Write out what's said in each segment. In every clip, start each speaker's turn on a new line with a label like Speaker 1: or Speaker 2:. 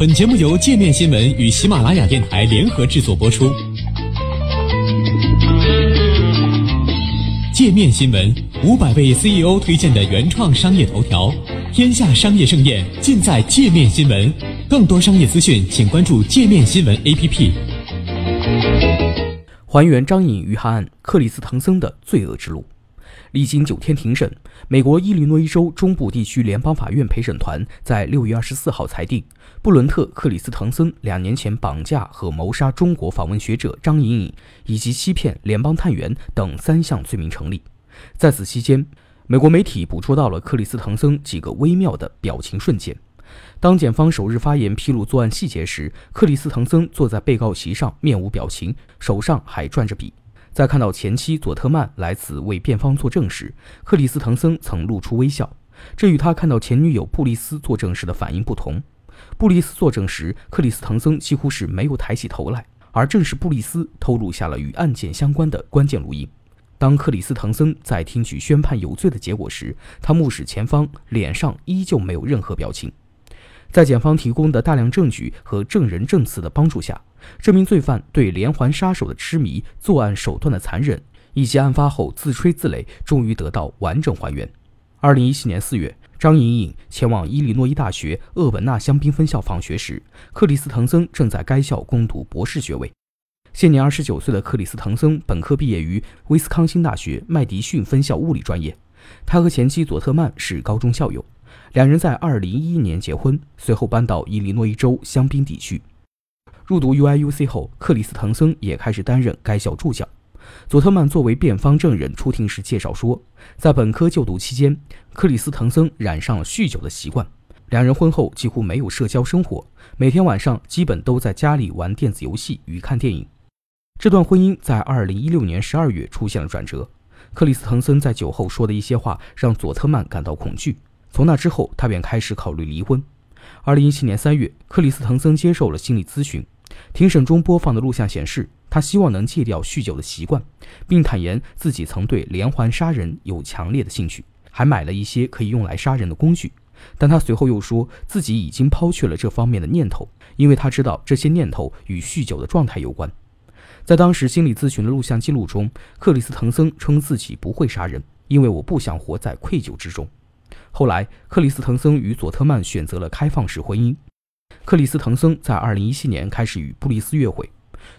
Speaker 1: 本节目由界面新闻与喜马拉雅电台联合制作播出。界面新闻五百位 CEO 推荐的原创商业头条，天下商业盛宴尽在界面新闻。更多商业资讯，请关注界面新闻 APP。
Speaker 2: 还原张颖遇害案，克里斯滕森的罪恶之路。历经九天庭审，美国伊利诺伊州中部地区联邦法院陪审团在六月二十四号裁定，布伦特·克里斯滕森两年前绑架和谋杀中国访问学者张颖颖，以及欺骗联邦探员等三项罪名成立。在此期间，美国媒体捕捉到了克里斯滕森几个微妙的表情瞬间。当检方首日发言披露作案细节时，克里斯滕森坐在被告席上，面无表情，手上还转着笔。在看到前妻佐特曼来此为辩方作证时，克里斯滕森曾露出微笑，这与他看到前女友布丽斯作证时的反应不同。布丽斯作证时，克里斯滕森几乎是没有抬起头来，而正是布丽斯偷录下了与案件相关的关键录音。当克里斯滕森在听取宣判有罪的结果时，他目视前方，脸上依旧没有任何表情。在检方提供的大量证据和证人证词的帮助下，这名罪犯对连环杀手的痴迷、作案手段的残忍，以及案发后自吹自擂，终于得到完整还原。二零一七年四月，张莹颖前往伊利诺伊大学厄本纳香槟分校访学时，克里斯滕森正在该校攻读博士学位。现年二十九岁的克里斯滕森本科毕业于威斯康星大学麦迪逊分校物理专业，他和前妻佐特曼是高中校友，两人在二零一一年结婚，随后搬到伊利诺伊州香槟地区。入读 UIUC 后，克里斯滕森也开始担任该校助教。佐特曼作为辩方证人出庭时介绍说，在本科就读期间，克里斯滕森染上了酗酒的习惯。两人婚后几乎没有社交生活，每天晚上基本都在家里玩电子游戏与看电影。这段婚姻在2016年12月出现了转折。克里斯滕森在酒后说的一些话让佐特曼感到恐惧，从那之后，他便开始考虑离婚。2017年3月，克里斯滕森接受了心理咨询。庭审中播放的录像显示，他希望能戒掉酗酒的习惯，并坦言自己曾对连环杀人有强烈的兴趣，还买了一些可以用来杀人的工具。但他随后又说自己已经抛却了这方面的念头，因为他知道这些念头与酗酒的状态有关。在当时心理咨询的录像记录中，克里斯滕森称自己不会杀人，因为我不想活在愧疚之中。后来，克里斯滕森与佐特曼选择了开放式婚姻。克里斯滕森在2017年开始与布里斯约会。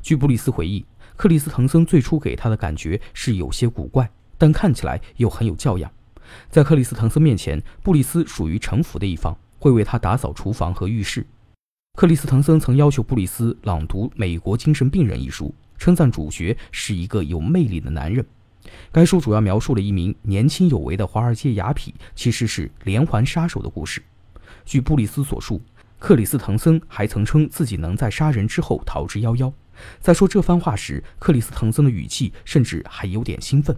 Speaker 2: 据布里斯回忆，克里斯滕森最初给他的感觉是有些古怪，但看起来又很有教养。在克里斯滕森面前，布里斯属于臣服的一方，会为他打扫厨房和浴室。克里斯滕森曾要求布里斯朗读《美国精神病人》一书，称赞主角是一个有魅力的男人。该书主要描述了一名年轻有为的华尔街雅痞其实是连环杀手的故事。据布里斯所述。克里斯滕森还曾称自己能在杀人之后逃之夭夭。在说这番话时，克里斯滕森的语气甚至还有点兴奋。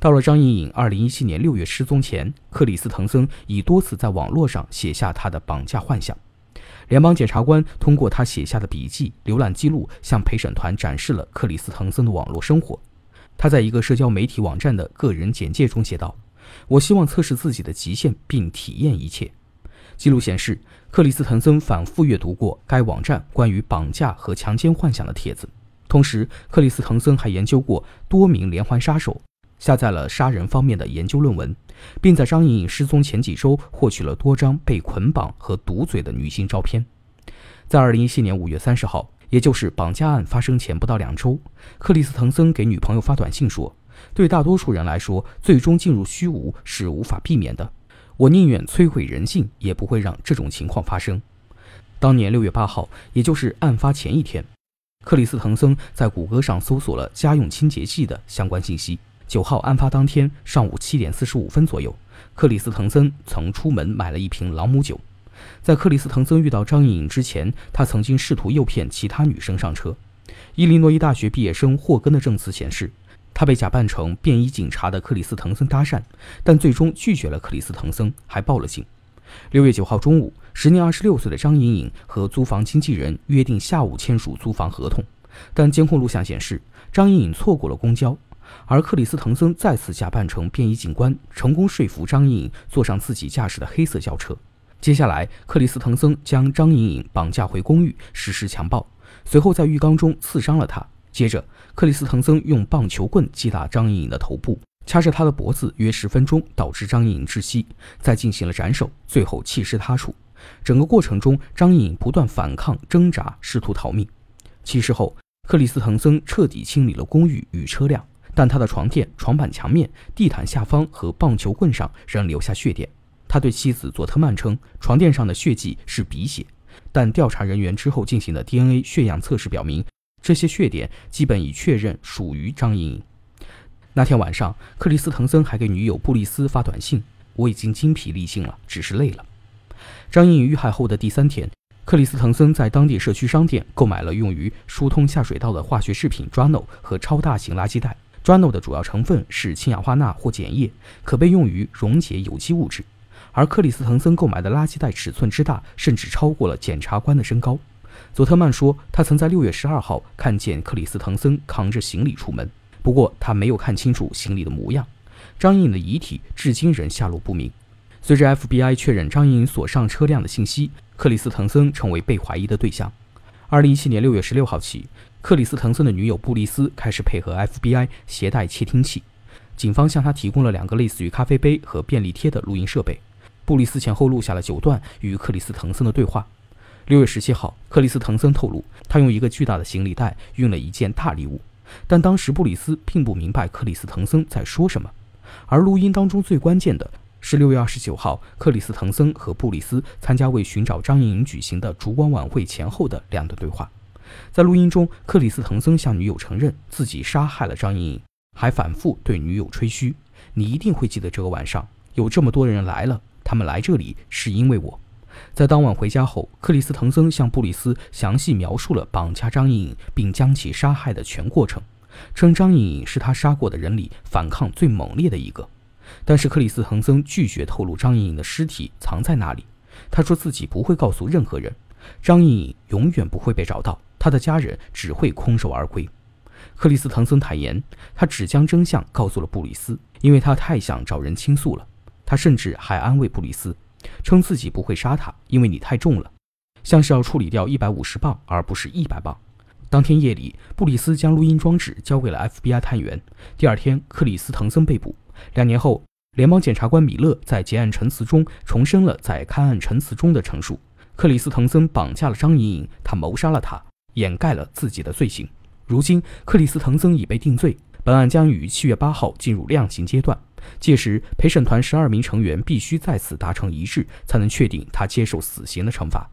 Speaker 2: 到了张颖颖2017年6月失踪前，克里斯滕森已多次在网络上写下他的绑架幻想。联邦检察官通过他写下的笔记、浏览记录，向陪审团展示了克里斯滕森的网络生活。他在一个社交媒体网站的个人简介中写道：“我希望测试自己的极限，并体验一切。”记录显示，克里斯滕森反复阅读过该网站关于绑架和强奸幻想的帖子。同时，克里斯滕森还研究过多名连环杀手，下载了杀人方面的研究论文，并在张颖颖失踪前几周获取了多张被捆绑和堵嘴的女性照片。在2017年5月30号，也就是绑架案发生前不到两周，克里斯滕森给女朋友发短信说：“对大多数人来说，最终进入虚无是无法避免的。”我宁愿摧毁人性，也不会让这种情况发生。当年六月八号，也就是案发前一天，克里斯滕森在谷歌上搜索了家用清洁剂的相关信息。九号案发当天上午七点四十五分左右，克里斯滕森曾出门买了一瓶朗姆酒。在克里斯滕森遇到张颖颖之前，他曾经试图诱骗其他女生上车。伊利诺伊大学毕业生霍根的证词显示。他被假扮成便衣警察的克里斯滕森搭讪，但最终拒绝了克里斯滕森，还报了警。六月九号中午，时年二十六岁的张颖颖和租房经纪人约定下午签署租房合同，但监控录像显示，张颖颖错过了公交，而克里斯滕森再次假扮成便衣警官，成功说服张颖颖坐上自己驾驶的黑色轿车。接下来，克里斯滕森将张莹莹绑架回公寓实施强暴，随后在浴缸中刺伤了她。接着，克里斯滕森用棒球棍击打张莹莹的头部，掐着她的脖子约十分钟，导致张莹莹窒息，再进行了斩首，最后弃尸他处。整个过程中，张莹莹不断反抗、挣扎，试图逃命。弃尸后，克里斯滕森彻底清理了公寓与车辆，但他的床垫、床板墙面、地毯下方和棒球棍上仍留下血点。他对妻子佐特曼称，床垫上的血迹是鼻血，但调查人员之后进行的 DNA 血样测试表明，这些血点基本已确认属于张莹莹。那天晚上，克里斯滕森还给女友布丽斯发短信：“我已经精疲力尽了，只是累了。”张莹莹遇害后的第三天，克里斯滕森在当地社区商店购买了用于疏通下水道的化学制品 Drano 和超大型垃圾袋。Drano 的主要成分是氢氧化钠或碱液，可被用于溶解有机物质。而克里斯滕森购买的垃圾袋尺寸之大，甚至超过了检察官的身高。佐特曼说，他曾在六月十二号看见克里斯滕森扛着行李出门，不过他没有看清楚行李的模样。张莹莹的遗体至今仍下落不明。随着 FBI 确认张莹莹所上车辆的信息，克里斯滕森成为被怀疑的对象。二零一七年六月十六号起，克里斯滕森的女友布丽斯开始配合 FBI 携带窃听器，警方向他提供了两个类似于咖啡杯和便利贴的录音设备。布里斯前后录下了九段与克里斯滕森的对话。六月十七号，克里斯滕森透露，他用一个巨大的行李袋运了一件大礼物，但当时布里斯并不明白克里斯滕森在说什么。而录音当中最关键的是六月二十九号，克里斯滕森和布里斯参加为寻找张莹莹举行的烛光晚会前后的两段对话。在录音中，克里斯滕森向女友承认自己杀害了张莹莹，还反复对女友吹嘘：“你一定会记得这个晚上，有这么多人来了。”他们来这里是因为我。在当晚回家后，克里斯滕森向布里斯详细描述了绑架张莹颖并将其杀害的全过程，称张莹颖是他杀过的人里反抗最猛烈的一个。但是克里斯滕森拒绝透露张莹颖的尸体藏在哪里，他说自己不会告诉任何人，张莹颖永远不会被找到，他的家人只会空手而归。克里斯滕森坦言，他只将真相告诉了布里斯，因为他太想找人倾诉了。他甚至还安慰布里斯，称自己不会杀他，因为你太重了，像是要处理掉一百五十磅而不是一百磅。当天夜里，布里斯将录音装置交给了 FBI 探员。第二天，克里斯滕森被捕。两年后，联邦检察官米勒在结案陈词中重申了在勘案陈词中的陈述：克里斯滕森绑架了张莹莹，他谋杀了她，掩盖了自己的罪行。如今，克里斯滕森已被定罪，本案将于七月八号进入量刑阶段。届时，陪审团十二名成员必须再次达成一致，才能确定他接受死刑的惩罚。